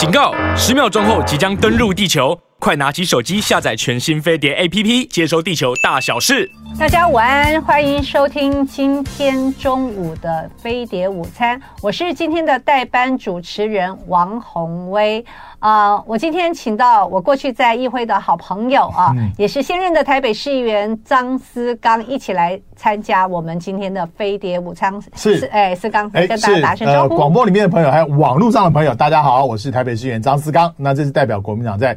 警告！十秒钟后即将登陆地球，快拿起手机下载全新飞碟 APP，接收地球大小事。大家午安，欢迎收听今天中午的飞碟午餐，我是今天的代班主持人王宏威。啊、呃，我今天请到我过去在议会的好朋友啊，嗯、也是现任的台北市议员张思刚，一起来参加我们今天的飞碟午餐。是，是哎，思刚，跟大家打声招呼。呃，广播里面的朋友，还有网络上的朋友，大家好，我是台北市议员张思刚。那这是代表国民党在。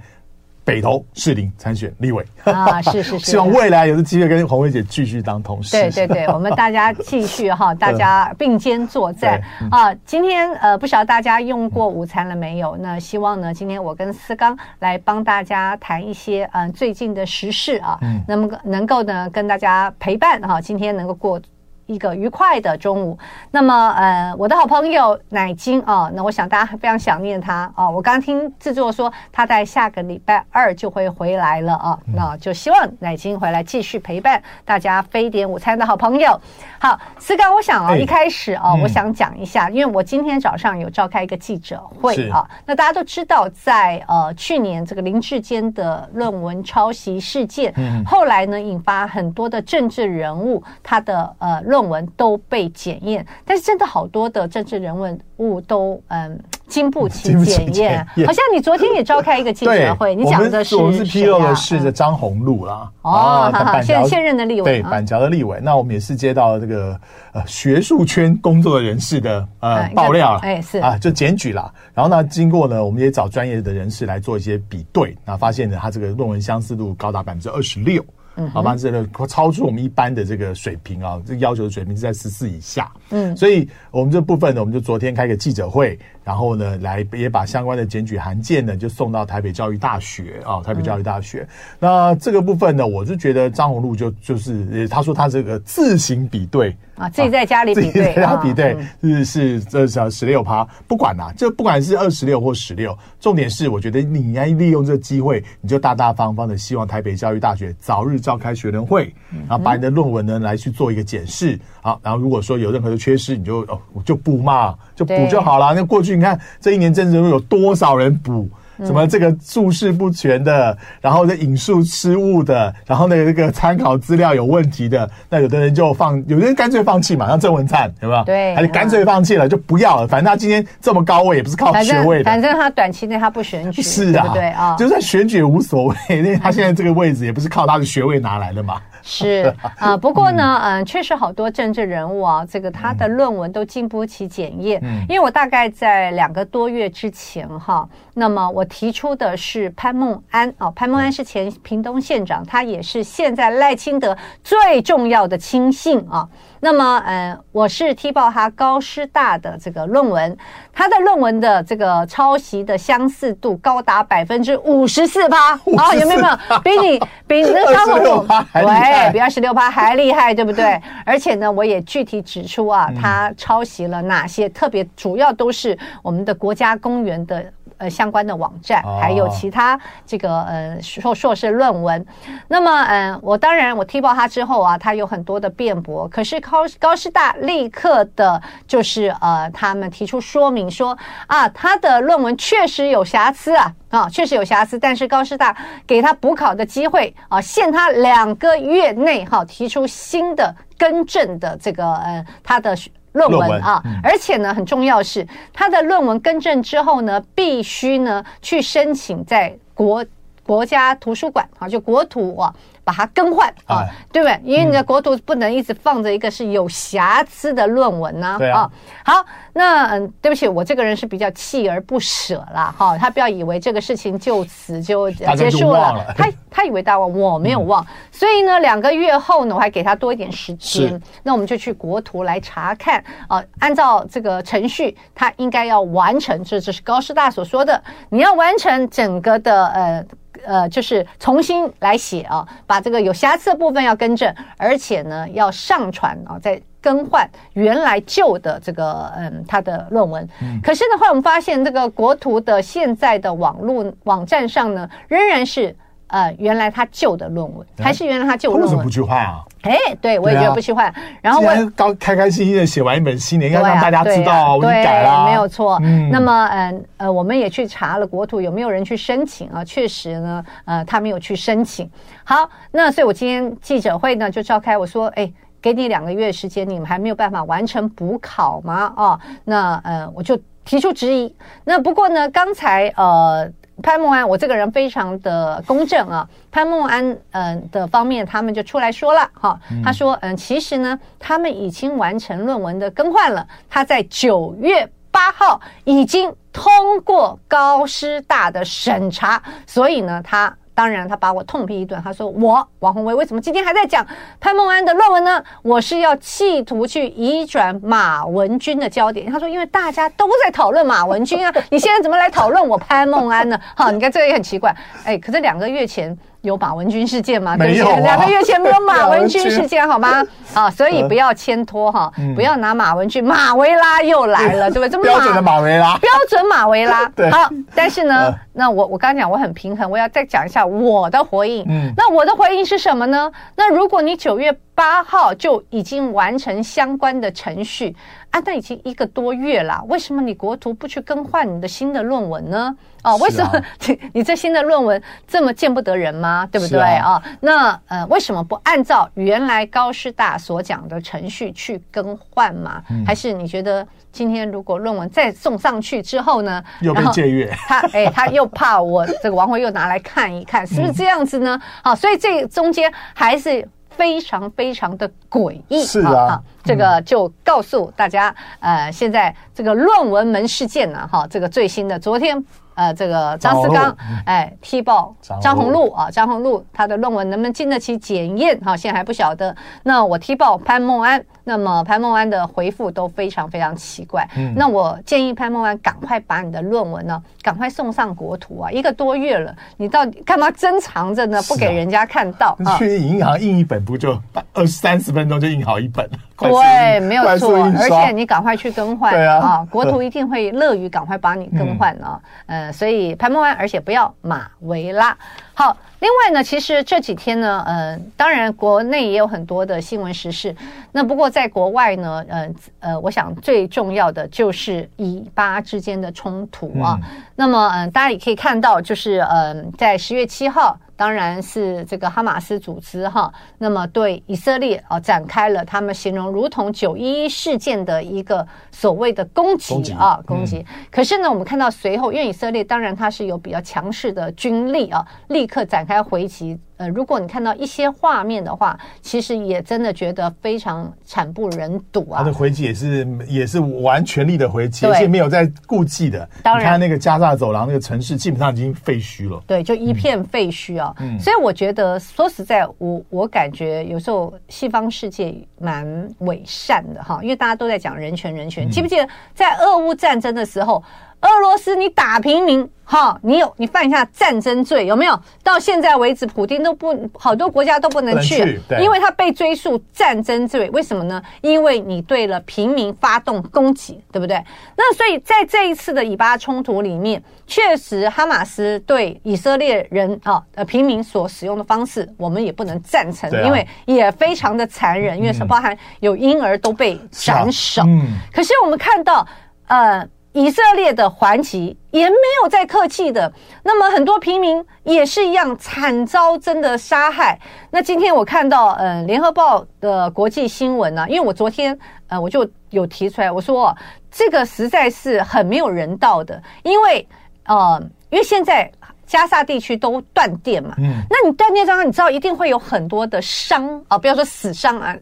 北投士林参选立委啊，是是 是，希望未来有个机会跟红薇姐继续当同事。对对对，我们大家继续哈，大家并肩作战啊。今天呃，不晓得大家用过午餐了没有？那希望呢，今天我跟思刚来帮大家谈一些嗯最近的时事啊，那么能够呢跟大家陪伴哈，今天能够过。一个愉快的中午。那么，呃，我的好朋友乃菁啊，那我想大家非常想念他啊。我刚听制作说他在下个礼拜二就会回来了啊，那就希望乃菁回来继续陪伴大家非典午餐的好朋友。好，思刚，我想啊，一开始啊，我想讲一下，因为我今天早上有召开一个记者会啊。那大家都知道，在呃去年这个林志坚的论文抄袭事件，后来呢引发很多的政治人物他的呃。论文都被检验，但是真的好多的政治人物都嗯经不起 检验。好像你昨天也召开一个记者会，你讲的是我们是披露的是这张宏禄啦。哦，现现任的立委，对板桥的立委。那我们也是接到这个呃学术圈工作的人士的呃爆料，哎是啊，就检举了。然后呢，经过呢，我们也找专业的人士来做一些比对，那发现呢，他这个论文相似度高达百分之二十六。嗯，好吧，这个超出我们一般的这个水平啊，这要求的水平是在十四以下。嗯，所以我们这部分呢，我们就昨天开个记者会，然后呢，来也把相关的检举函件呢，就送到台北教育大学啊，台北教育大学。嗯、那这个部分呢，我就觉得张宏禄就就是，他说他这个自行比对。啊，自己在家里比对，啊、在家比对是是这是十六趴，不管啦，就不管是二十六或十六，重点是我觉得你应该利用这个机会，你就大大方方的希望台北教育大学早日召开学伦会，然后把你的论文呢来去做一个检视，好，然后如果说有任何的缺失，你就哦就补嘛，就补就好了。那过去你看这一年政治中有多少人补？什么这个注释不全的，然后这引述失误的，然后那个那个参考资料有问题的，那有的人就放，有的人干脆放弃嘛，像郑文灿，有没有？对，还是干脆放弃了，就不要了。反正他今天这么高位，也不是靠学位的。反正他短期内他不选举，是啊，对啊，就算选举也无所谓，因为他现在这个位置也不是靠他的学位拿来的嘛。是啊，不过呢，嗯，确实好多政治人物啊，这个他的论文都经不起检验。嗯，因为我大概在两个多月之前哈，那么我提出的是潘孟安啊，潘孟安是前屏东县长，他也是现在赖清德最重要的亲信啊。那么，嗯，我是踢爆他高师大的这个论文，他的论文的这个抄袭的相似度高达百分之五十四趴啊，有没有没有？比你 比那张宏陆对，比二十六趴还厉害，对不对？而且呢，我也具体指出啊，他抄袭了哪些，特别主要都是我们的国家公园的。呃，相关的网站，还有其他这个呃硕硕士论文。那么，嗯，我当然我踢爆他之后啊，他有很多的辩驳。可是高高师大立刻的，就是呃，他们提出说明说啊，他的论文确实有瑕疵啊，啊，确实有瑕疵。但是高师大给他补考的机会啊，限他两个月内哈、啊、提出新的更正的这个呃他的。论文啊，而且呢，很重要是他的论文更正之后呢，必须呢去申请在国国家图书馆啊，就国图啊。把它更换啊，对不对？因为你的国图不能一直放着一个是有瑕疵的论文呢。啊，好，那嗯，对不起，我这个人是比较锲而不舍啦。哈。他不要以为这个事情就此就结束了，他他以为大忘，我没有忘。所以呢，两个月后呢，我还给他多一点时间。那我们就去国图来查看啊，按照这个程序，他应该要完成，这这是高师大所说的，你要完成整个的呃。呃，就是重新来写啊，把这个有瑕疵的部分要更正，而且呢，要上传啊，再更换原来旧的这个嗯，他的论文。嗯、可是的话，我们发现这个国图的现在的网络网站上呢，仍然是呃，原来他旧的论文，还是原来他旧论文？为什么不去换啊？哎，对，我也觉得不去换。然后我刚开开心心的写完一本新的，应该让大家知道我改了，没有错。那么，嗯呃，我们也去查了国土有没有人去申请啊？确实呢，呃，他没有去申请。好，那所以我今天记者会呢就召开，我说，哎，给你两个月时间，你们还没有办法完成补考吗？哦，那呃，我就提出质疑。那不过呢，刚才呃。潘孟安，我这个人非常的公正啊。潘孟安，嗯、呃、的方面，他们就出来说了，哈，他说，嗯，其实呢，他们已经完成论文的更换了，他在九月八号已经通过高师大的审查，所以呢，他。当然，他把我痛批一顿。他说：“我王宏威为什么今天还在讲潘梦安的论文呢？我是要企图去移转马文军的焦点。”他说：“因为大家都在讨论马文军啊，你现在怎么来讨论我潘梦安呢？”好，你看这个也很奇怪。哎，可是两个月前。有马文君事件吗？没有、啊，两个月前没有马 文君事件，好吗？啊，所以不要牵拖哈，不要拿马文君，马维拉又来了，对不对？这么标准的马维拉，标准马维拉。对，好，但是呢，那我我刚刚讲我很平衡，我要再讲一下我的回应。嗯，那我的回应是什么呢？那如果你九月八号就已经完成相关的程序。啊，那已经一个多月了，为什么你国图不去更换你的新的论文呢？哦，为什么你 你这新的论文这么见不得人吗？对不对啊？那呃，为什么不按照原来高师大所讲的程序去更换嘛？还是你觉得今天如果论文再送上去之后呢，又被借阅？他哎，他又怕我这个王辉又拿来看一看，是不是这样子呢？好，所以这中间还是。非常非常的诡异，是啊，啊，这个就告诉大家，呃，现在这个论文门事件呢，哈，这个最新的，昨天。呃，这个张思刚，哎，踢爆张宏陆啊，张宏陆他的论文能不能经得起检验？哈，现在还不晓得。那我踢爆潘孟安，那么潘孟安的回复都非常非常奇怪。嗯，那我建议潘孟安赶快把你的论文呢，赶快送上国图啊！一个多月了，你到底干嘛珍藏着呢？不给人家看到？啊、去银行印一本，不就二三十分钟就印好一本？对，没有错。而且你赶快去更换，啊，啊，国图一定会乐于赶快帮你更换啊。嗯、呃，所以潘孟安，而且不要马维拉。好，另外呢，其实这几天呢，呃，当然国内也有很多的新闻时事。那不过在国外呢，呃呃，我想最重要的就是以巴之间的冲突啊。嗯、那么，嗯、呃，大家也可以看到，就是嗯、呃，在十月七号。当然是这个哈马斯组织哈，那么对以色列啊展开了他们形容如同九一一事件的一个所谓的攻击啊攻击。可是呢，我们看到随后，因为以色列当然它是有比较强势的军力啊，立刻展开回击。呃，如果你看到一些画面的话，其实也真的觉得非常惨不忍睹啊。他的回击也是也是完全力的回击，而且没有在顾忌的。当然，你看那个加萨走廊那个城市基本上已经废墟了。对，就一片废墟啊。嗯，所以我觉得说实在，我我感觉有时候西方世界蛮伪善的哈，因为大家都在讲人权人权。记不记得在俄乌战争的时候？俄罗斯，你打平民，哈，你有你犯下战争罪，有没有？到现在为止，普京都不好多国家都不能去，因为他被追溯战争罪。为什么呢？因为你对了平民发动攻击，对不对？那所以在这一次的以巴冲突里面，确实哈马斯对以色列人啊呃平民所使用的方式，我们也不能赞成，啊、因为也非常的残忍，因为是包含有婴儿都被斩首。嗯，可是我们看到，呃。以色列的还击也没有再客气的，那么很多平民也是一样惨遭真的杀害。那今天我看到，呃，联合报的国际新闻呢，因为我昨天呃我就有提出来，我说这个实在是很没有人道的，因为呃，因为现在加沙地区都断电嘛，嗯，那你断电当中，你知道一定会有很多的伤啊，不要说死伤啊。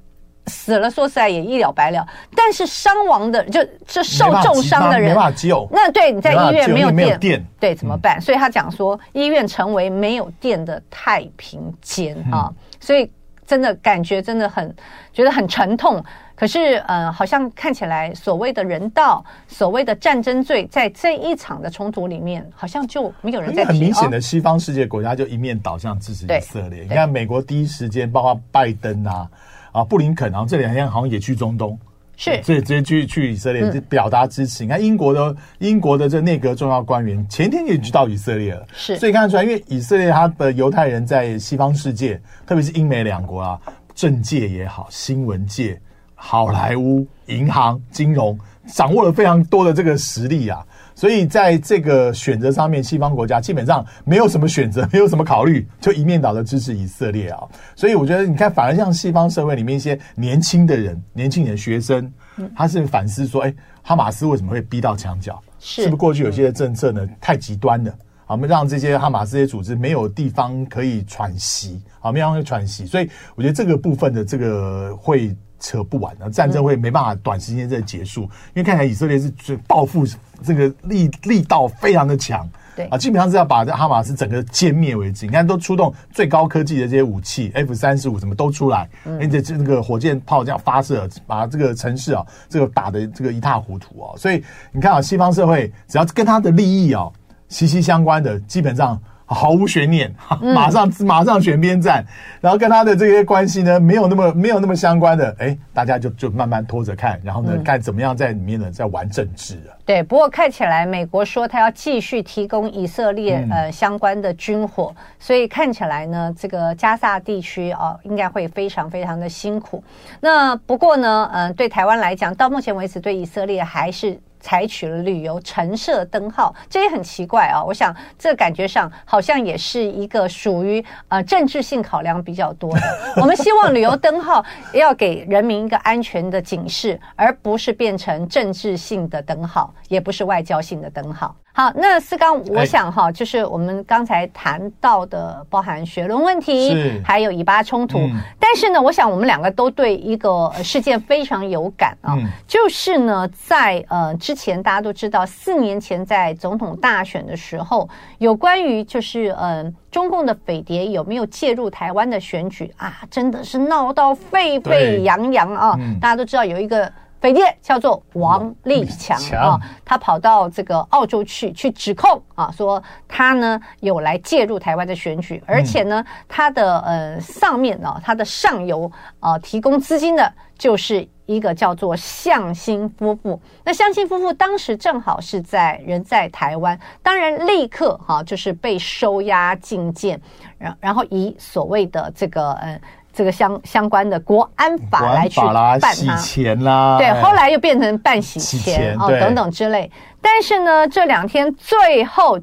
死了，说实在也一了百了。但是伤亡的，就这受重伤的人，没法救。那对你在医院没有电，没有电，对怎么办？嗯、所以他讲说，医院成为没有电的太平间啊。嗯、所以真的感觉真的很觉得很沉痛。可是，呃，好像看起来所谓的人道、所谓的战争罪，在这一场的冲突里面，好像就没有人在提。很明显的，西方世界国家就一面倒向支持以色列。你看，美国第一时间，包括拜登啊。啊，布林肯，然后这两天好像也去中东，是，所以直接去去以色列表达支持。嗯、你看英国的英国的这内阁重要官员前天也去到以色列了，是，所以看得出来，因为以色列他的犹太人在西方世界，特别是英美两国啊，政界也好，新闻界、好莱坞、银行、金融，掌握了非常多的这个实力啊。所以在这个选择上面，西方国家基本上没有什么选择，没有什么考虑，就一面倒的支持以色列啊。所以我觉得，你看，反而像西方社会里面一些年轻的人、年轻人、学生，他是反思说：哎，哈马斯为什么会逼到墙角？是不是过去有些政策呢太极端了？我们让这些哈马斯这些组织没有地方可以喘息，啊，没有地方喘息。所以我觉得这个部分的这个会。扯不完的战争会没办法短时间再结束，嗯、因为看起来以色列是报复这个力力道非常的强，对啊，基本上是要把这哈马斯整个歼灭为止。你看，都出动最高科技的这些武器，F 三十五什么都出来，而且这个火箭炮这样发射，把这个城市啊，这个打的这个一塌糊涂啊。所以你看啊，西方社会只要跟他的利益啊息息相关的，基本上。毫无悬念，马上马上选边站，然后跟他的这些关系呢，没有那么没有那么相关的，哎，大家就就慢慢拖着看，然后呢，看怎么样在里面呢，在玩政治啊。对，不过看起来美国说他要继续提供以色列呃相关的军火，所以看起来呢，这个加萨地区哦，应该会非常非常的辛苦。那不过呢，嗯，对台湾来讲，到目前为止，对以色列还是。采取了旅游橙色灯号，这也很奇怪啊！我想这感觉上好像也是一个属于呃政治性考量比较多的。我们希望旅游灯号要给人民一个安全的警示，而不是变成政治性的灯号，也不是外交性的灯号。好，那思刚，我想哈，就是我们刚才谈到的，包含学伦问题，还有以巴冲突。但是呢，我想我们两个都对一个事件非常有感啊，就是呢，在呃之前大家都知道，四年前在总统大选的时候，有关于就是呃中共的匪谍有没有介入台湾的选举啊，真的是闹到沸沸扬扬啊！大家都知道有一个。匪谍叫做王立强啊，他跑到这个澳洲去，去指控啊，说他呢有来介入台湾的选举，而且呢，他的呃上面啊，他的上游啊提供资金的，就是一个叫做向心夫妇。那向心夫妇当时正好是在人在台湾，当然立刻哈就是被收押禁见，然然后以所谓的这个呃。这个相相关的国安法来去办他，洗钱啦，对，后来又变成办洗钱哦等等之类。但是呢，这两天最后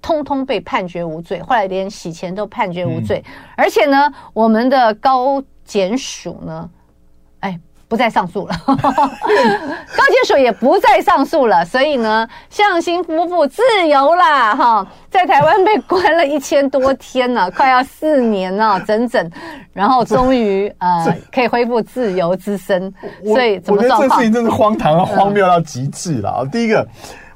通通被判决无罪，后来连洗钱都判决无罪，嗯、而且呢，我们的高检署呢，哎。不再上诉了，高检署也不再上诉了，所以呢，向心夫妇自由啦，哈，在台湾被关了一千多天了，快要四年了，整整，然后终于呃可以恢复自由之身，所以怎么状况？这事情真是荒唐啊、荒谬到极致了啊！第一个，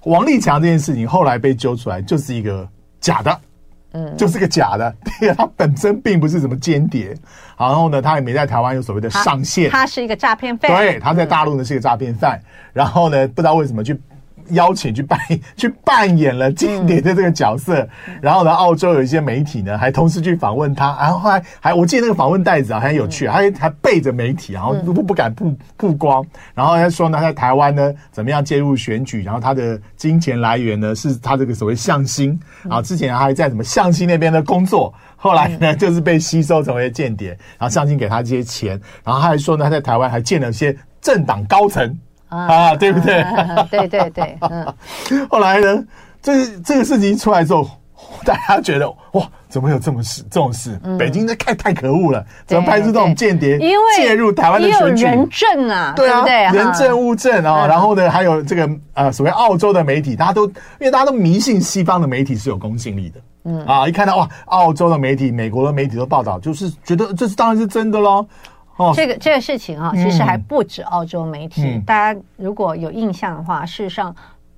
王立强这件事情后来被揪出来，就是一个假的。嗯，就是个假的，对，他本身并不是什么间谍，然后呢，他也没在台湾有所谓的上线，他是一个诈骗犯，对，他在大陆呢是一个诈骗犯，然后呢，不知道为什么去。邀请去扮 去扮演了间谍的这个角色，嗯、然后呢，澳洲有一些媒体呢，还同时去访问他，然后还还我记得那个访问袋子啊，很有趣，还还背着媒体，然后不不敢曝曝光，然后他说呢，他在台湾呢怎么样介入选举，然后他的金钱来源呢是他这个所谓向心，然后之前还在什么向心那边的工作，后来呢就是被吸收成为间谍，然后向心给他这些钱，然后他还说呢，他在台湾还见了一些政党高层。啊，对不对？对对对，嗯。后来呢，这这个事情一出来之后，大家觉得哇，怎么有这么事这种事？北京这太太可恶了，怎么派出这种间谍介入台湾的选举？人证啊，对啊，人证物证啊。然后呢，还有这个呃，所谓澳洲的媒体，大家都因为大家都迷信西方的媒体是有公信力的，嗯啊，一看到哇，澳洲的媒体、美国的媒体都报道，就是觉得这是当然是真的喽。哦，这个这个事情啊，其实还不止澳洲媒体。嗯、大家如果有印象的话，事实上，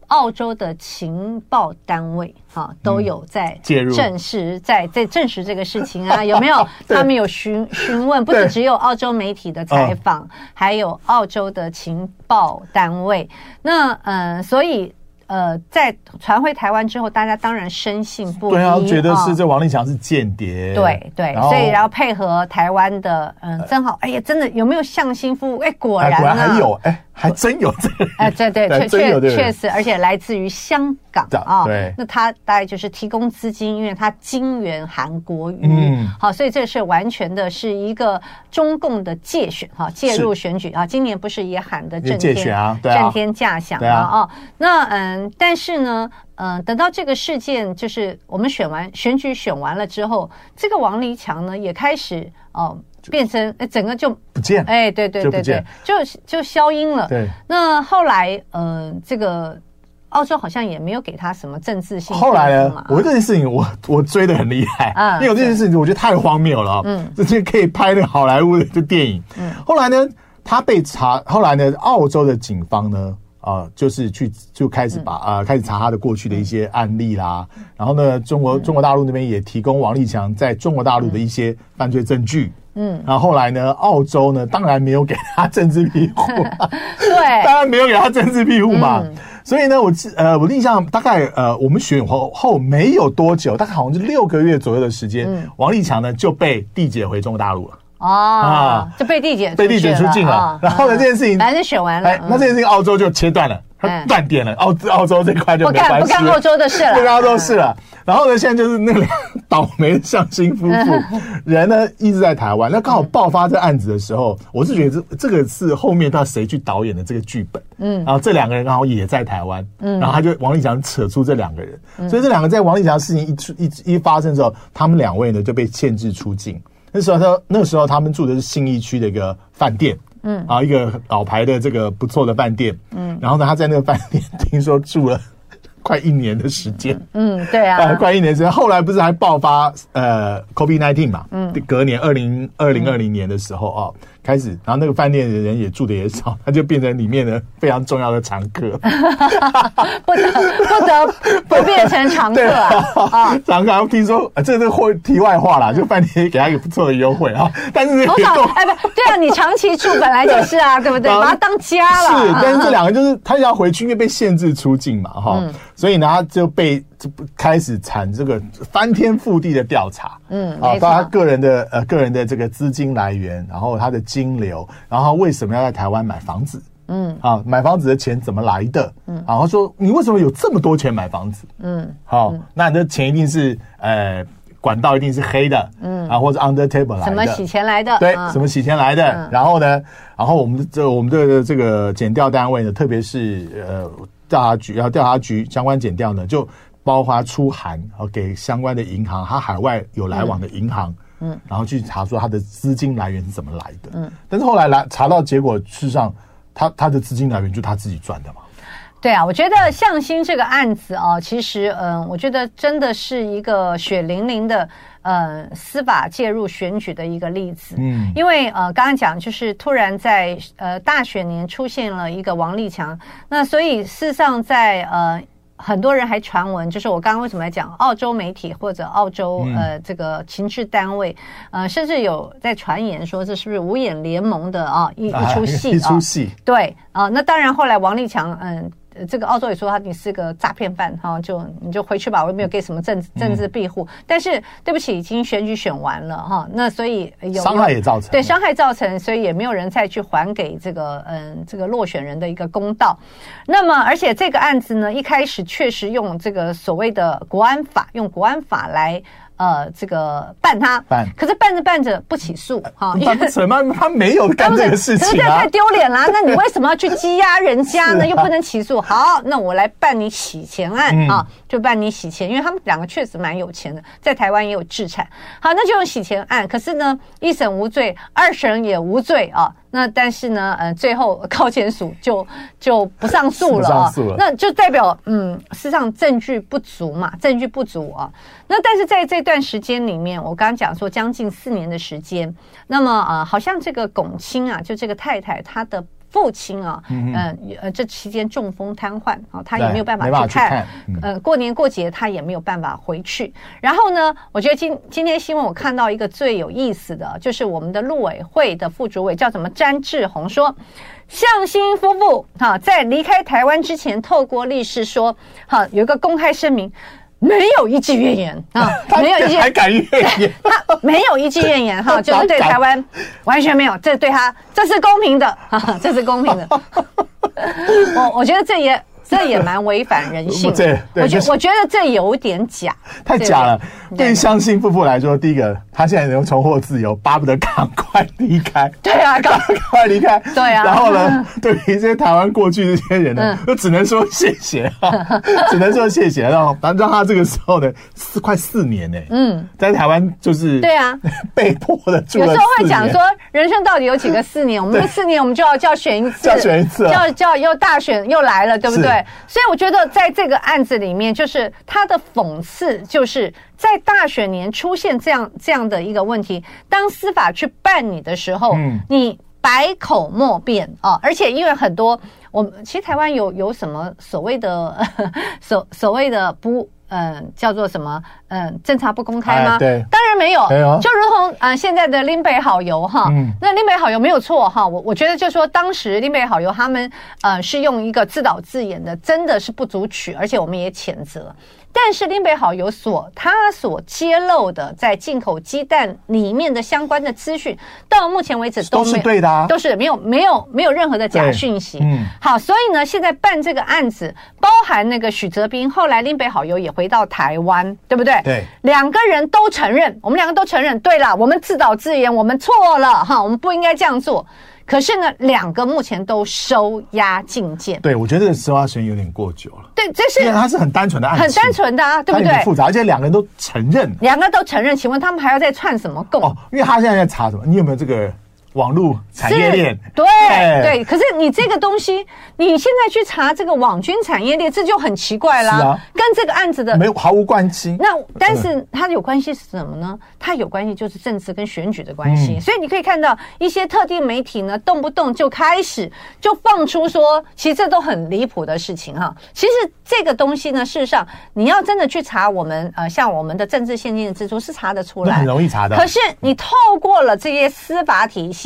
澳洲的情报单位啊都有在介入，证实在在证实这个事情啊，有没有？他们有询询问，不是只有澳洲媒体的采访，还有澳洲的情报单位。那嗯，所以。呃，在传回台湾之后，大家当然深信不疑，对啊，觉得是这王立强是间谍，对对，所以然后配合台湾的，嗯，正好，哎呀，真的有没有向心服务？哎，果然啊，果然还有，哎，还真有这个，哎，对对，确确确实，而且来自于香港啊。对，那他大概就是提供资金，因为他金援韩国瑜。嗯，好，所以这是完全的是一个中共的介选哈，介入选举啊。今年不是也喊的震天啊，震天价响啊啊。那嗯，但是呢，嗯，等到这个事件就是我们选完选举选完了之后，这个王立强呢也开始哦。变成哎，整个就不见了，哎，对对对对，就就消音了。对，那后来，嗯、呃，这个澳洲好像也没有给他什么政治性。后来呢，我这件事情我我追的很厉害啊，因为有这件事情我觉得太荒谬了，嗯，这些可以拍那个好莱坞的电影。嗯，后来呢，他被查，后来呢，澳洲的警方呢。啊、呃，就是去就开始把啊、开始查他的过去的一些案例啦，嗯、然后呢，中国中国大陆那边也提供王立强在中国大陆的一些犯罪证据，嗯，然后后来呢，澳洲呢当然没有给他政治庇护，对，当然没有给他政治庇护嘛，嗯、所以呢，我记呃我印象大概呃我们选后后没有多久，大概好像是六个月左右的时间，嗯、王立强呢就被递解回中国大陆了。哦，啊，就被递解被递解出境了，然后呢，这件事情反正选完了，那这件事情澳洲就切断了，它断电了，澳澳洲这块就没关系了，不干澳洲的事了，不干澳洲事了。然后呢，现在就是那个倒霉的向心夫妇 人呢一直在台湾，那刚好爆发这案子的时候，我是觉得这这个是后面到谁去导演的这个剧本，嗯，然后这两个人刚好也在台湾，嗯，然后他就王立强扯出这两个人，所以这两个在王立强的事情一出一一发生之后，他们两位呢就被限制出境。那时候他那时候他们住的是信义区的一个饭店，嗯，啊，一个老牌的这个不错的饭店，嗯，然后呢，他在那个饭店听说住了快一年的时间，嗯，对啊，啊，快一年时间，后来不是还爆发呃 COVID-19 嘛，嗯，隔年二零二零二零年的时候啊。开始，然后那个饭店的人也住的也少，他就变成里面的非常重要的常客，不得不得不变成常客啊！啊，常客，听说啊，这个是题外话啦，就饭店给他一个不错的优惠啊，但是多少？哎，不对啊，你长期住本来就是啊，对不对？把他当家了。是，但是这两个就是他要回去，因为被限制出境嘛，哈，所以呢，他就被就开始产这个翻天覆地的调查，嗯，啊，包括他个人的呃个人的这个资金来源，然后他的。金流，然后为什么要在台湾买房子？嗯，啊，买房子的钱怎么来的？嗯，然后说你为什么有这么多钱买房子？嗯，好，那你的钱一定是呃管道一定是黑的，嗯，啊或者 under table 来的，什么洗钱来的？对，什么洗钱来的？然后呢，然后我们这我们的这个检调单位呢，特别是呃调查局，然后调查局相关检调呢，就包括出函啊给相关的银行，他海外有来往的银行。嗯，然后去查说他的资金来源是怎么来的。嗯，但是后来来查到结果，事实上他他的资金来源就是他自己赚的嘛。对啊，我觉得向心这个案子啊，其实嗯，我觉得真的是一个血淋淋的呃司法介入选举的一个例子。嗯，因为呃刚刚讲就是突然在呃大选年出现了一个王立强，那所以事实上在呃。很多人还传闻，就是我刚刚为什么要讲澳洲媒体或者澳洲呃这个情治单位，呃甚至有在传言说这是不是五眼联盟的啊一一出戏啊？一出戏对啊，那当然后来王立强嗯。这个澳洲也说他你是个诈骗犯哈，就你就回去吧，我也没有给什么政政治庇护。嗯、但是对不起，已经选举选完了哈，那所以有伤害也造成，对伤害造成，所以也没有人再去还给这个嗯这个落选人的一个公道。那么而且这个案子呢，一开始确实用这个所谓的国安法，用国安法来。呃，这个办他，办，可是办着办着不起诉哈，因为什么？他没有干这个事情啊，太丢脸了。那你为什么要去羁押人家呢？又不能起诉。好，那我来办你洗钱案啊，就办你洗钱，因为他们两个确实蛮有钱的，在台湾也有资产。好，那就用洗钱案。可是呢，一审无罪，二审也无罪啊。那但是呢，呃，最后高检署就就不上诉了啊，那就代表嗯，事实上证据不足嘛，证据不足啊。那但是在这段时间里面，我刚刚讲说将近四年的时间，那么呃，好像这个龚青啊，就这个太太她的。父亲啊，嗯呃，这期间中风瘫痪啊，他也没有办法去看，呃，过年过节他也没有办法回去。然后呢，我觉得今今天新闻我看到一个最有意思的，就是我们的陆委会的副主委叫什么詹志宏说，向新夫妇哈在离开台湾之前，透过律师说，哈有一个公开声明。没有一句怨言啊，没有一句还敢怨言，他没有一句怨言哈，就是对台湾完全没有，这对他这是公平的啊，这是公平的。我我觉得这也。这也蛮违反人性 对，我觉我觉得这有点假，太假了。对于相信夫妇来说，第一个，他现在能重获自由，巴不得赶快离开。对啊，赶快离开。对啊。然后呢，对于这些台湾过去这些人呢，就只能说谢谢，只能说谢谢。然后，反正让他这个时候呢，四快四年呢，嗯，在台湾就是对啊，被迫的住了。有时候会讲说，人生到底有几个四年？我们这四年，我们就要就要选一次，就要选一次，要就要又大选又来了，对不对？所以我觉得，在这个案子里面，就是他的讽刺，就是在大选年出现这样这样的一个问题。当司法去办你的时候，嗯，你百口莫辩啊！而且因为很多，我们其实台湾有有什么所谓的 所所谓的不。嗯，叫做什么？嗯，侦查不公开吗？对，当然没有。没有，就如同啊、呃，现在的林北好游哈，嗯、那林北好游没有错哈。我我觉得就是说，当时林北好游他们呃是用一个自导自演的，真的是不足取，而且我们也谴责。但是林北好友所他所揭露的在进口鸡蛋里面的相关的资讯，到目前为止都，都是对的，啊，都是没有没有没有任何的假讯息。嗯，好，所以呢，现在办这个案子，包含那个许泽斌，后来林北好友也回到台湾，对不对？对，两个人都承认，我们两个都承认，对了，我们自导自演，我们错了哈，我们不应该这样做。可是呢，两个目前都收押禁见。对，我觉得这个收押时间有点过久了。对，这是因为它是很单纯的案子，很单纯的啊，对不对？很复杂，而且两个人都承认，两个都承认。请问他们还要再串什么供？哦，因为他现在在查什么？你有没有这个？网络产业链，对对，可是你这个东西，你现在去查这个网军产业链，这就很奇怪啦。啊、跟这个案子的没有毫无关系。那但是它有关系是什么呢？它有关系就是政治跟选举的关系。嗯、所以你可以看到一些特定媒体呢，动不动就开始就放出说，其实这都很离谱的事情哈。其实这个东西呢，事实上你要真的去查我们呃，像我们的政治现金的支出是查得出来，很容易查的。可是你透过了这些司法体系。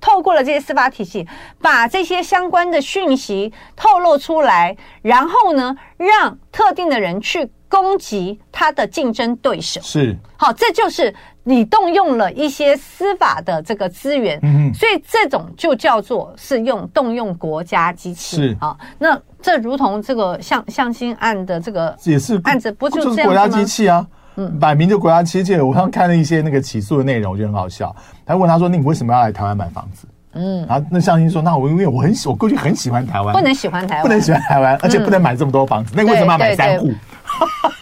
透过了这些司法体系，把这些相关的讯息透露出来，然后呢，让特定的人去攻击他的竞争对手。是，好，这就是你动用了一些司法的这个资源。嗯，所以这种就叫做是用动用国家机器。是啊，那这如同这个向向心案的这个也是案子，不就是国家机器啊？嗯，摆明就国家机器。我刚看了一些那个起诉的内容，我觉得很好笑。他问他说：“那你为什么要来台湾买房子？”嗯，然后那向心说：“那我因为我很喜，我过去很喜欢台湾，不能喜欢台湾，不能喜欢台湾，而且不能买这么多房子。那为什么要买三户？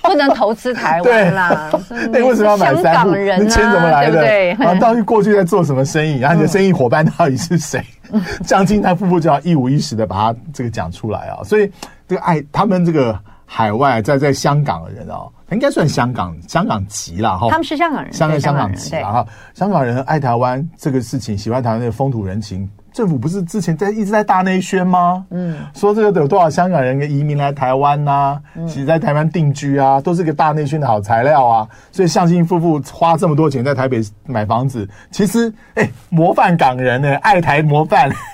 不能投资台湾啦。那为什么要买三户？那钱怎么来的？然后到底过去在做什么生意？然后你的生意伙伴到底是谁？将近他夫妇就要一五一十的把他这个讲出来啊！所以这个爱他们这个。”海外在在香港的人哦，应该算香港香港籍了哈。他们是香港人，香港香港籍啦哈香港人爱台湾这个事情，喜欢台湾的风土人情。政府不是之前在一直在大内宣吗？嗯，说这个有多少香港人移民来台湾呐、啊？其实在台湾定居啊，都是个大内宣的好材料啊。所以向心夫妇花这么多钱在台北买房子，其实哎，模范港人呢，爱台模范。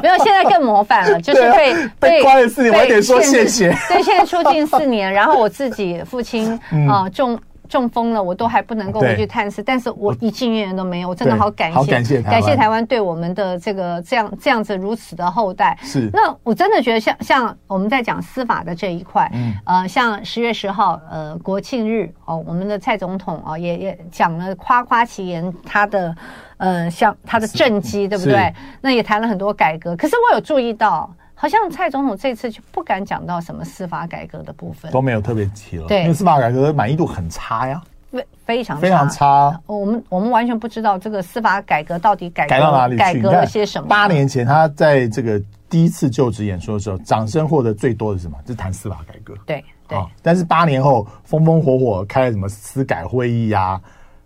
没有，现在更模范了，就是被、啊、被关了四年，我也得说谢谢。对，现在出境四年，然后我自己父亲 啊、嗯呃、中。中风了，我都还不能够回去探视，但是我一句怨言都没有，我真的好感谢，好感谢感谢台湾对我们的这个这样这样子如此的厚待。是，那我真的觉得像像我们在讲司法的这一块，嗯，呃，像十月十号，呃，国庆日哦，我们的蔡总统啊、哦、也也讲了夸夸其言，他的呃像他的政绩，对不对？那也谈了很多改革，可是我有注意到。好像蔡总统这次就不敢讲到什么司法改革的部分，都没有特别提了。对，因为司法改革满意度很差呀，非非常非常差。我们我们完全不知道这个司法改革到底改改到哪里去，改革了些什么。八年前他在这个第一次就职演说的时候，掌声获得最多的是什么？就是谈司法改革。对对、哦。但是八年后风风火火开了什么司改会议呀、啊？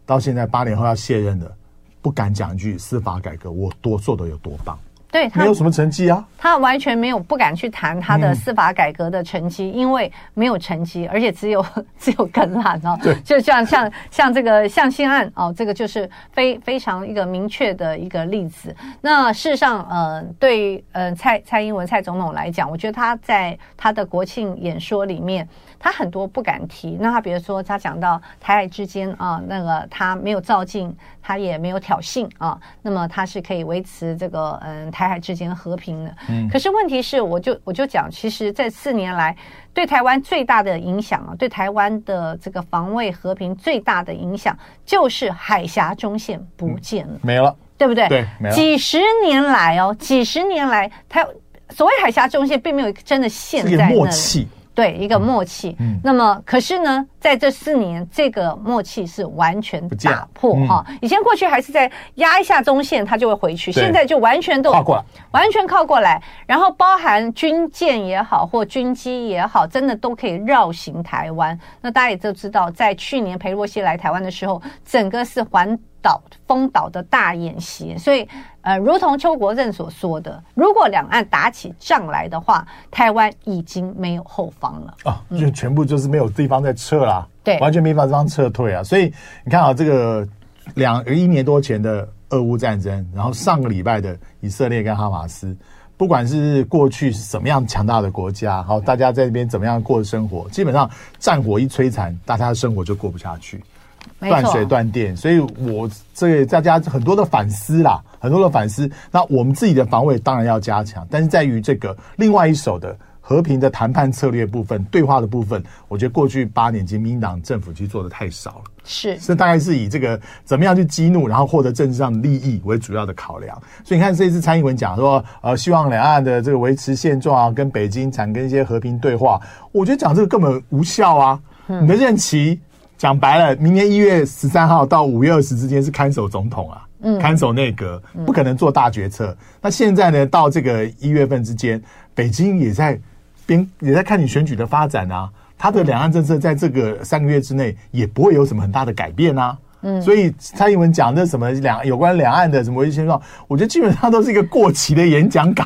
到现在八年后要卸任的，不敢讲一句司法改革我多做的有多棒。对，他没有什么成绩啊，他完全没有不敢去谈他的司法改革的成绩，嗯、因为没有成绩，而且只有 只有根烂哦。对，就像像像这个向心案哦，这个就是非非常一个明确的一个例子。那事实上，呃，对于呃蔡蔡英文蔡总统来讲，我觉得他在他的国庆演说里面，他很多不敢提。那他比如说，他讲到台海之间啊，那个他没有造进，他也没有挑衅啊，那么他是可以维持这个嗯台海之间和平的。嗯。可是问题是，我就我就讲，其实这四年来对台湾最大的影响啊，对台湾的这个防卫和平最大的影响，就是海峡中线不见了，没了，对不对？几十年来哦，几十年来，它所谓海峡中线并没有真的现在那里。默契。对，一个默契。嗯，那么可是呢，在这四年，这个默契是完全打破哈。以前过去还是在压一下中线，它就会回去，现在就完全都靠过来，完全靠过来。然后包含军舰也好，或军机也好，真的都可以绕行台湾。那大家也都知道，在去年裴洛西来台湾的时候，整个是环岛封岛的大演习，所以。呃，如同邱国正所说的，如果两岸打起仗来的话，台湾已经没有后方了啊，就全部就是没有地方在撤啦，对，完全没法地方撤退啊。所以你看啊，这个两一年多前的俄乌战争，然后上个礼拜的以色列跟哈马斯，不管是过去是什么样强大的国家，好，大家在那边怎么样过生活，基本上战火一摧残，大家的生活就过不下去。断水断电，所以我这个大家很多的反思啦，很多的反思。那我们自己的防卫当然要加强，但是在于这个另外一手的和平的谈判策略部分、对话的部分，我觉得过去八年，民进党政府其实做的太少了。是，这大概是以这个怎么样去激怒，然后获得政治上的利益为主要的考量。所以你看，这一次蔡英文讲说，呃，希望两岸的这个维持现状啊，跟北京产跟一些和平对话，我觉得讲这个根本无效啊。嗯、你的任期。讲白了，明年一月十三号到五月二十之间是看守总统啊，嗯，看守内阁，不可能做大决策。嗯、那现在呢，到这个一月份之间，北京也在边也在看你选举的发展啊，他的两岸政策在这个三个月之内也不会有什么很大的改变啊。嗯，所以蔡英文讲的什么两有关两岸的什么维持现状，我觉得基本上都是一个过期的演讲稿。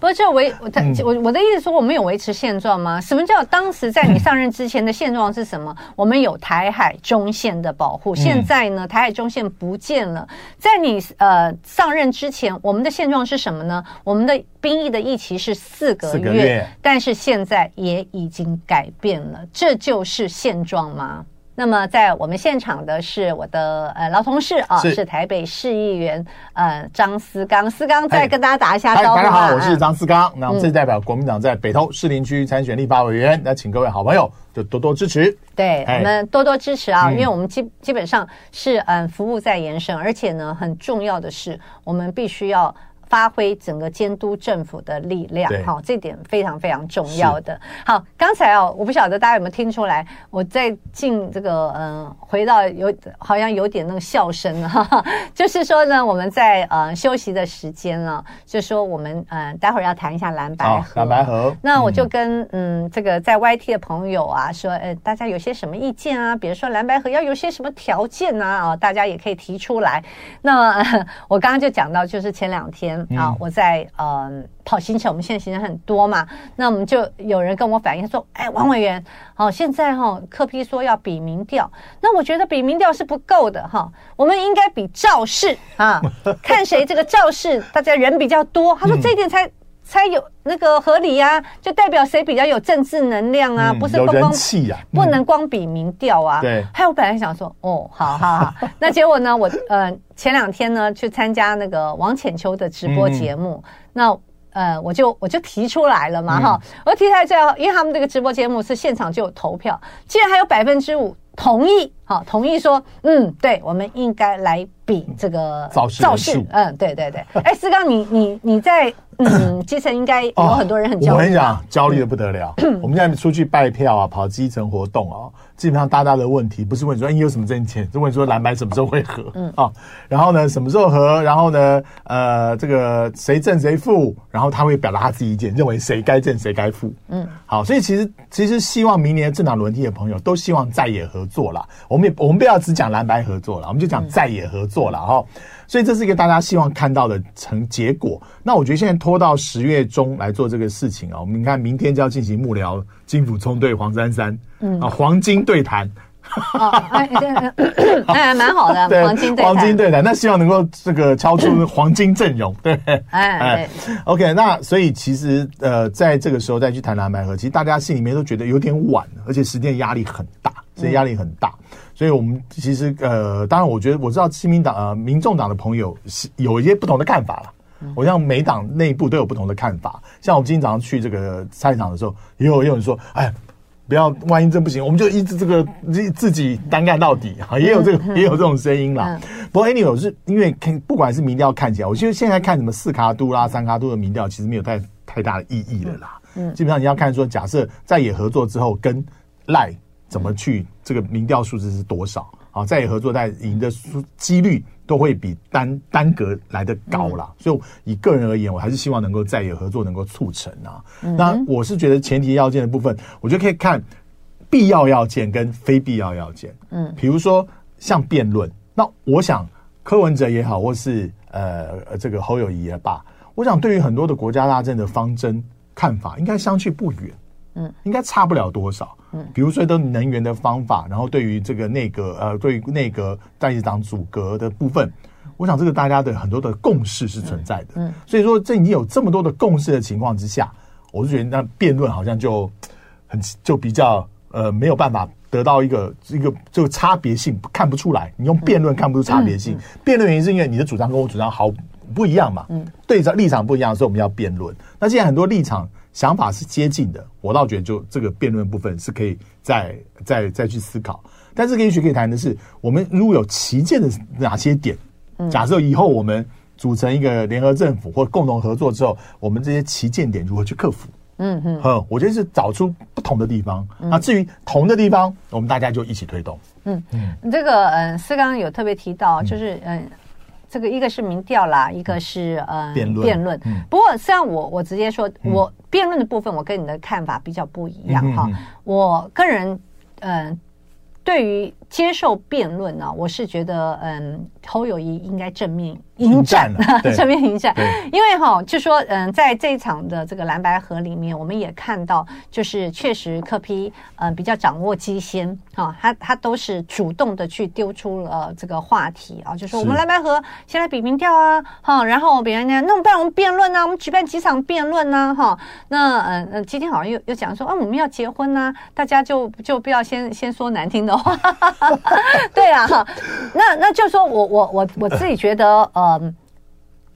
不是，这维我我我的意思说，我们有维持现状吗？什么叫当时在你上任之前的现状是什么？我们有台海中线的保护，现在呢，台海中线不见了。在你呃上任之前，我们的现状是什么呢？我们的兵役的役期是四个月，四个月，但是现在也已经改变了，这就是现状吗？那么在我们现场的是我的呃老同事啊，是，是台北市议员呃张思刚，思刚再跟大家打一下招呼。大家好，我是张思刚。那我们这代表国民党在北投士林区参选立法委员，那请各位好朋友就多多支持。对，我们多多支持啊，因为我们基基本上是嗯服务在延伸，而且呢很重要的是，我们必须要。发挥整个监督政府的力量，好，这点非常非常重要的。好，刚才哦，我不晓得大家有没有听出来，我在进这个嗯、呃，回到有好像有点那个笑声哈哈，就是说呢，我们在呃休息的时间啊，就说我们嗯、呃，待会儿要谈一下蓝白合。蓝白河。那我就跟嗯，嗯这个在 YT 的朋友啊说，呃，大家有些什么意见啊？比如说蓝白河要有些什么条件啊？啊，大家也可以提出来。那么、呃、我刚刚就讲到，就是前两天。啊，我在嗯跑行程，我们现在行程很多嘛，那我们就有人跟我反映说，哎，王委员，好，现在哈柯批说要比民调，那我觉得比民调是不够的哈，我们应该比造势啊，看谁这个造势大家人比较多，他说这一点才。才有那个合理啊，就代表谁比较有政治能量啊，嗯、不是光光气啊，不能光比民调啊。对，还有我本来想说，哦，好好好，那结果呢，我呃前两天呢去参加那个王浅秋的直播节目，嗯、那呃我就我就提出来了嘛哈，嗯、我提出来之后，因为他们这个直播节目是现场就有投票，竟然还有百分之五同意，好同意说，嗯，对，我们应该来比这个造势，嗯，对对对，哎，思刚，你你你在。嗯，基层应该有很多人很焦虑。我跟你讲，焦虑的不得了。我们现在出去拜票啊，跑基层活动啊，基本上大大的问题不是问说你有什么挣钱，是问说蓝白什么时候会合，嗯啊，然后呢什么时候合，然后呢呃这个谁挣谁负，然后他会表达他自己意见，认为谁该挣谁该负，嗯，好，所以其实其实希望明年政党轮替的朋友都希望在野合作啦，我们也我们不要只讲蓝白合作了，我们就讲在野合作了哈。所以这是一个大家希望看到的成结果。那我觉得现在拖到十月中来做这个事情啊，我们你看明天就要进行幕僚金府冲对黄珊珊，嗯。啊黄金对谈，哦，哎对，哎蛮好的，对黄金对黄金对谈，那希望能够这个敲出黄金阵容，对，哎哎，OK，那所以其实呃，在这个时候再去谈蓝白合，其实大家心里面都觉得有点晚，而且时间压力很大，所以压力很大。所以，我们其实呃，当然，我觉得我知道，亲民党呃，民众党的朋友是有一些不同的看法了。我像每党内部都有不同的看法。像我们今天早上去这个菜场的时候，也有也有人说：“哎，不要，万一真不行，我们就一直这个自自己单干到底。”啊，也有这个也有这种声音啦。不过，anyway，是因为看不管是民调看起来，我觉得现在看什么四卡都啦、三卡都的民调，其实没有太太大的意义了啦。嗯，基本上你要看说，假设在野合作之后跟赖。怎么去这个民调数字是多少？啊，在野合作在赢的几率都会比单单格来的高啦。所以以个人而言，我还是希望能够在野合作能够促成啊。那我是觉得前提要件的部分，我觉得可以看必要要件跟非必要要件。嗯，比如说像辩论，那我想柯文哲也好，或是呃这个侯友谊也罢，我想对于很多的国家大政的方针看法，应该相去不远。嗯，应该差不了多少。嗯，比如说都能源的方法，然后对于这个内阁呃，对于内阁在野党组阁的部分，我想这个大家的很多的共识是存在的。嗯，所以说这已经有这么多的共识的情况之下，我就觉得那辩论好像就很就比较呃没有办法得到一个一个就差别性看不出来。你用辩论看不出差别性，辩论原因是因为你的主张跟我主张好不一样嘛。嗯，对着立场不一样，所以我们要辩论。那现在很多立场。想法是接近的，我倒觉得就这个辩论部分是可以再再再去思考。但是也许可以谈的是，我们如果有旗舰的哪些点，假设以后我们组成一个联合政府或共同合作之后，我们这些旗舰点如何去克服？嗯嗯，我觉得是找出不同的地方。那至于同的地方，我们大家就一起推动。嗯嗯，这个嗯，思刚有特别提到，就是嗯。这个一个是民调啦，一个是呃辩论。辩论。不过，虽然我我直接说，我辩论的部分，我跟你的看法比较不一样哈。我个人嗯，对于接受辩论呢，我是觉得嗯，侯友谊应该正面。迎战，正面迎战，因为哈，就说嗯，在这一场的这个蓝白合里面，我们也看到，就是确实柯 P 嗯比较掌握机先哈，他他都是主动的去丢出了这个话题啊，就说我们蓝白合先来比民调啊，哈，然后别人家那不然我们辩论啊，我们举办几场辩论啊，哈，那嗯嗯，今天好像又又讲说啊，我们要结婚呐，大家就就不要先先说难听的话，对啊，哈，那那就说我我我我自己觉得呃。嗯，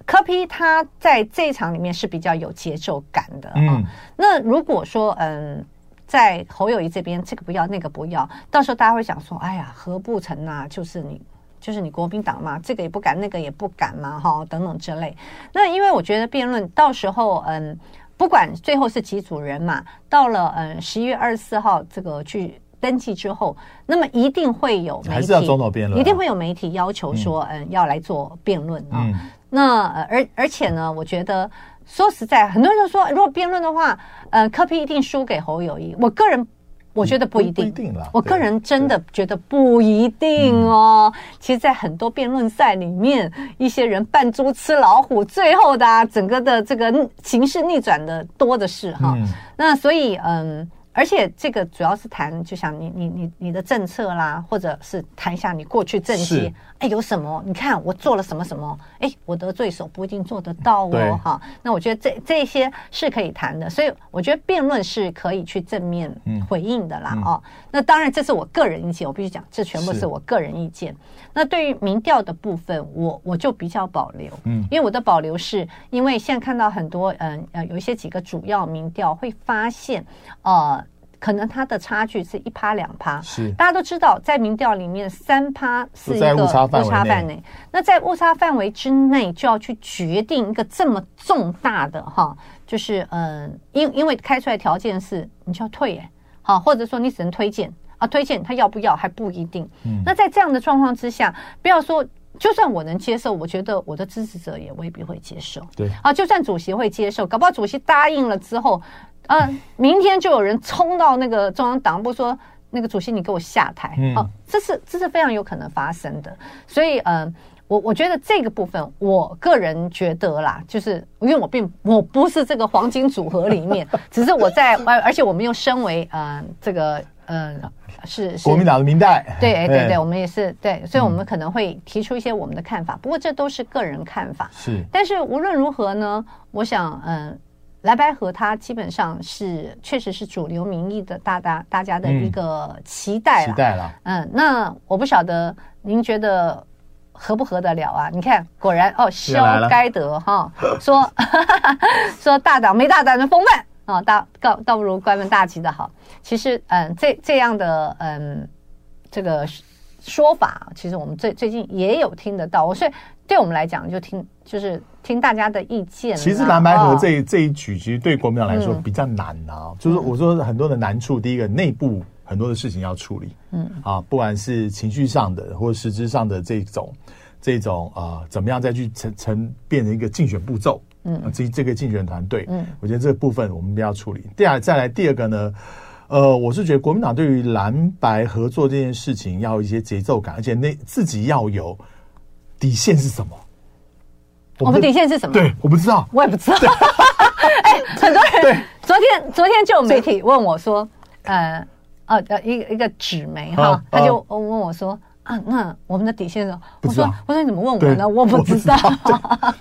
柯 P 他在这一场里面是比较有节奏感的。嗯，那如果说嗯，在侯友谊这边这个不要那个不要，到时候大家会想说，哎呀，何不成啊，就是你就是你国民党嘛，这个也不敢，那个也不敢嘛，哈，等等之类。那因为我觉得辩论到时候嗯，不管最后是几组人嘛，到了嗯十一月二十四号这个去。登记之后，那么一定会有媒体，还是要辩论，一定会有媒体要求说，嗯，嗯要来做辩论啊。嗯、那而而且呢，我觉得说实在，很多人都说，如果辩论的话，呃，柯 P 一定输给侯友谊。我个人我觉得不一定，一定了。我个人真的觉得不一定哦。其实，在很多辩论赛里面，一些人扮猪吃老虎，最后的、啊、整个的这个形势逆转的多的是哈。嗯、那所以嗯。而且这个主要是谈，就像你你你你的政策啦，或者是谈一下你过去政绩，哎，有什么？你看我做了什么什么？哎，我的对手不一定做得到哦，哈。那我觉得这这些是可以谈的，所以我觉得辩论是可以去正面回应的啦，哦。那当然这是我个人意见，我必须讲，这全部是我个人意见。那对于民调的部分，我我就比较保留，嗯，因为我的保留是因为现在看到很多，嗯呃，有一些几个主要民调会发现，呃。可能它的差距是一趴两趴，是大家都知道，在民调里面三趴是一个误差范围内，那在误差范围之内就要去决定一个这么重大的哈，就是嗯，因因为开出来条件是你就要退耶，好，或者说你只能推荐啊，推荐他要不要还不一定。嗯，那在这样的状况之下，不要说。就算我能接受，我觉得我的支持者也未必会接受。对啊，就算主席会接受，搞不好主席答应了之后，啊，明天就有人冲到那个中央党部说：“那个主席，你给我下台。嗯”这是这是非常有可能发生的。所以，嗯、呃，我我觉得这个部分，我个人觉得啦，就是因为我并我不是这个黄金组合里面，只是我在，而且我们又身为呃这个嗯。呃是，是国民党的明代，对对对，我们也是对，所以我们可能会提出一些我们的看法，嗯、不过这都是个人看法。是，但是无论如何呢，我想，嗯，蓝白河它基本上是确实是主流民意的大大大家的一个期待了。期待了。嗯，那我不晓得您觉得合不合得了啊？你看，果然哦，肖该德哈 说 说大胆没大胆的风范。啊，倒倒倒不如关门大吉的好。其实，嗯，这这样的嗯，这个说法，其实我们最最近也有听得到。所以，对我们来讲，就听就是听大家的意见。其实蓝白河这一、哦、这一局，其实对国民党来说比较难啊。嗯、就是我说很多的难处，嗯、第一个内部很多的事情要处理。嗯啊，不管是情绪上的，或者实质上的这种这种啊、呃，怎么样再去成成变成一个竞选步骤。嗯，这这个竞选团队，嗯，我觉得这个部分我们不要处理。第二，再来第二个呢，呃，我是觉得国民党对于蓝白合作这件事情要一些节奏感，而且那自己要有底线是什么？我，们底线是什么？对，我不知道，我也不知道。哎，很多人对昨天昨天就有媒体问我说，呃，哦呃，一个一个纸媒哈，他就问我说。啊，那我们的底线是？我说，我说你怎么问我呢？我不知道。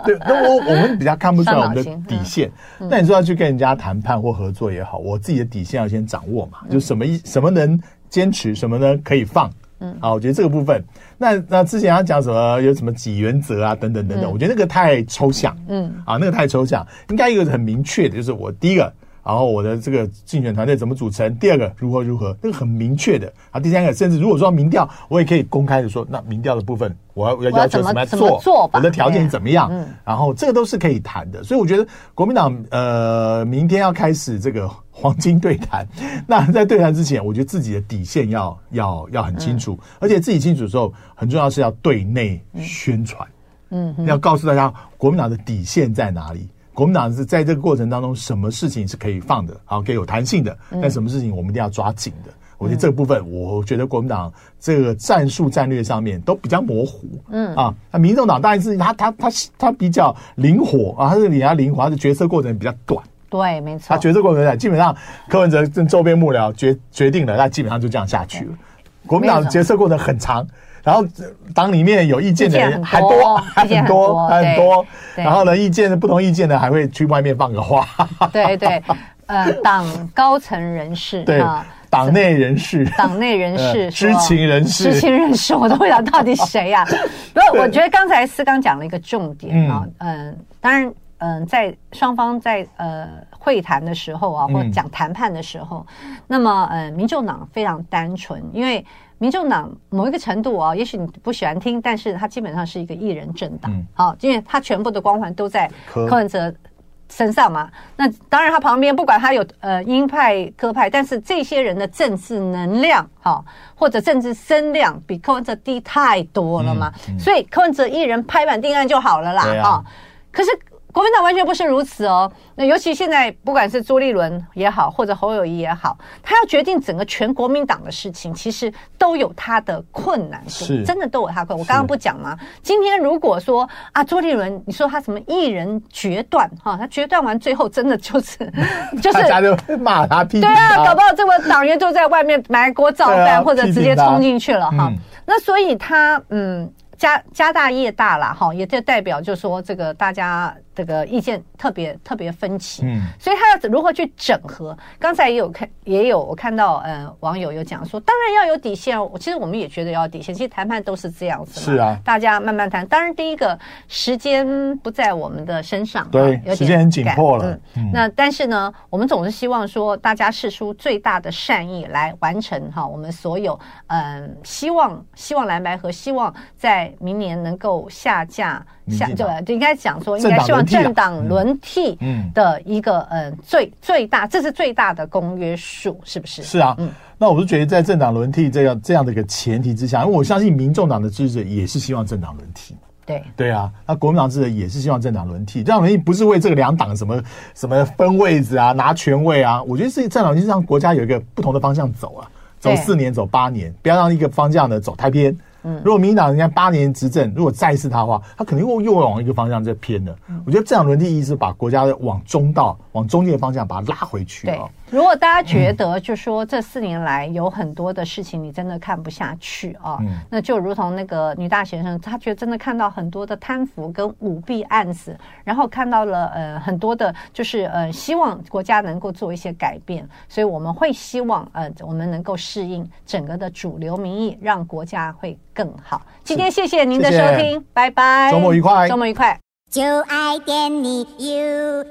对，那我我们比较看不出来我们的底线。那你说要去跟人家谈判或合作也好，我自己的底线要先掌握嘛，就什么一什么能坚持，什么呢可以放。嗯，啊，我觉得这个部分，那那之前他讲什么有什么几原则啊，等等等等，我觉得那个太抽象。嗯，啊，那个太抽象，应该一个很明确的，就是我第一个。然后我的这个竞选团队怎么组成？第二个如何如何，那个很明确的。啊，第三个甚至如果说民调，我也可以公开的说，那民调的部分，我要我要要求什么做，做我的条件怎么样？嗯，然后这个都是可以谈的。所以我觉得国民党呃，明天要开始这个黄金对谈。那在对谈之前，我觉得自己的底线要要要很清楚，而且自己清楚的时候，很重要是要对内宣传，嗯，要告诉大家国民党的底线在哪里。国民党是在这个过程当中，什么事情是可以放的，好，可以有弹性的，但什么事情我们一定要抓紧的。我觉得这个部分，我觉得国民党这个战术战略上面都比较模糊。嗯啊，那民众党当然是他他他他比较灵活啊，他是比较灵活，他的决策过程比较短。对，没错。他决策过程短，基本上柯文哲跟周边幕僚决决定了，那基本上就这样下去了。国民党决策过程很长。然后党里面有意见的人还多，还很多，还很多。然后呢，意见的不同意见的还会去外面放个话。对对，呃，党高层人士，对，党内人士，党内人士，知情人士，知情人士，我都不知道到底谁呀？不是，我觉得刚才思刚讲了一个重点啊，嗯，当然，嗯，在双方在呃会谈的时候啊，或讲谈判的时候，那么呃，民众党非常单纯，因为。民众党某一个程度啊，也许你不喜欢听，但是它基本上是一个一人政党，好、嗯，因为它全部的光环都在柯文哲身上嘛。那当然，他旁边不管他有呃鹰派、鸽派，但是这些人的政治能量，哈，或者政治声量比柯文哲低太多了嘛。嗯嗯、所以柯文哲一人拍板定案就好了啦，啊、哦。可是。国民党完全不是如此哦。那尤其现在，不管是朱立伦也好，或者侯友谊也好，他要决定整个全国民党的事情，其实都有他的困难度，是真的都有他的困难。我刚刚不讲吗？今天如果说啊，朱立伦，你说他什么一人决断哈，他决断完最后真的就是 就是大家就骂他，对啊，搞不好这个党员都在外面埋锅造饭，啊、或者直接冲进去了哈。那所以他嗯，家家大业大了哈，也就代表就是说这个大家。这个意见特别特别分歧，嗯，所以他要如何去整合？刚才也有看，也有我看到，呃，网友有讲说，当然要有底线。我其实我们也觉得要有底线。其实谈判都是这样子，是啊，大家慢慢谈。当然，第一个时间不在我们的身上，对，时间很紧迫了。嗯，嗯，那但是呢，我们总是希望说，大家试出最大的善意来完成哈，我们所有嗯，希望希望蓝白和，希望在明年能够下架。想就就应该讲说，应该希望政党轮替的一个嗯。最最大，这是最大的公约数，是不是？是啊，嗯，那我是觉得在政党轮替这样这样的一个前提之下，因为我相信民众党的支持者也是希望政党轮替。对。对啊，那国民党支持也是希望政党轮替，这样轮替不是为这个两党什么什么分位置啊、拿权位啊，我觉得是政党轮替让国家有一个不同的方向走啊，走四年、走八年，不要让一个方向呢走太偏。嗯，如果民进党人家八年执政，如果再是他的话，他肯定会又往一个方向在偏的。嗯、我觉得这样轮替一直把国家往中道、往中间的方向把它拉回去。对，如果大家觉得就说这四年来有很多的事情你真的看不下去啊，嗯、那就如同那个女大学生，她觉得真的看到很多的贪腐跟舞弊案子，然后看到了呃很多的，就是呃希望国家能够做一些改变，所以我们会希望呃我们能够适应整个的主流民意，让国家会。更好。今天谢谢您的收听，谢谢拜拜。周末愉快，周末愉快。就爱点你 UFO。